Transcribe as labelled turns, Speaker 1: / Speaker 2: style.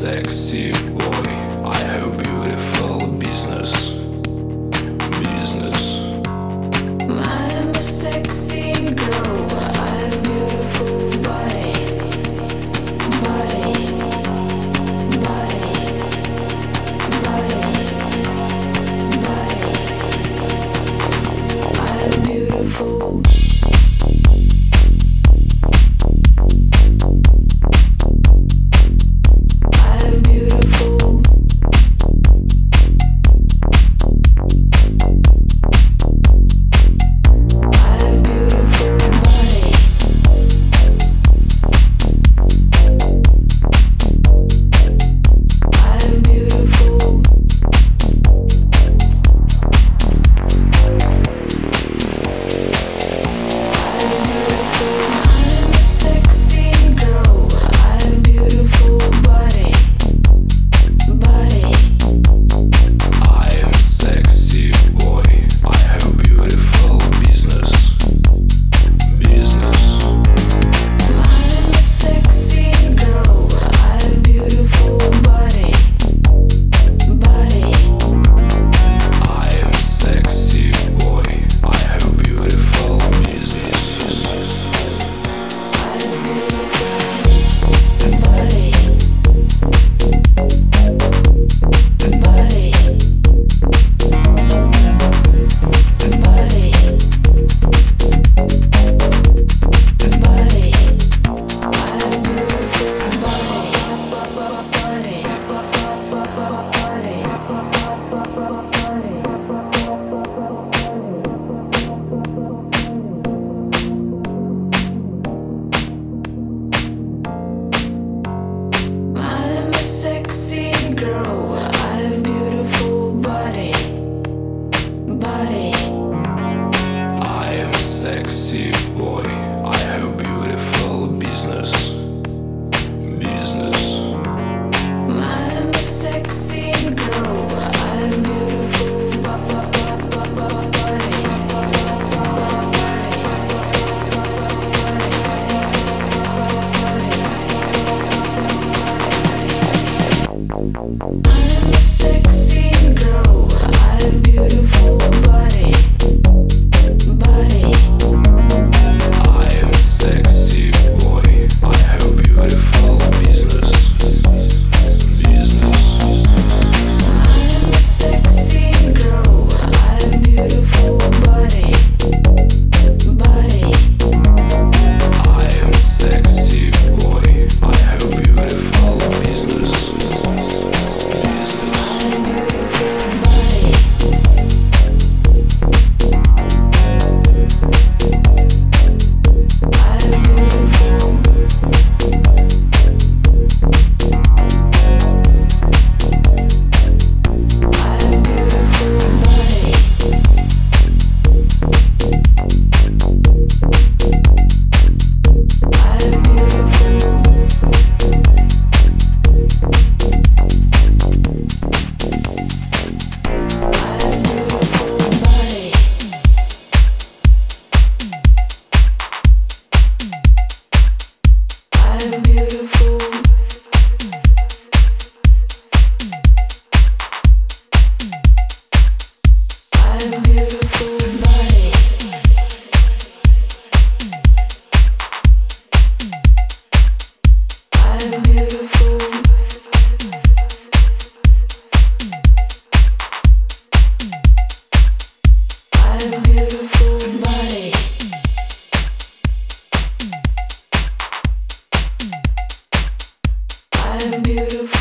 Speaker 1: sexy boy.
Speaker 2: girl. I've I'm beautiful.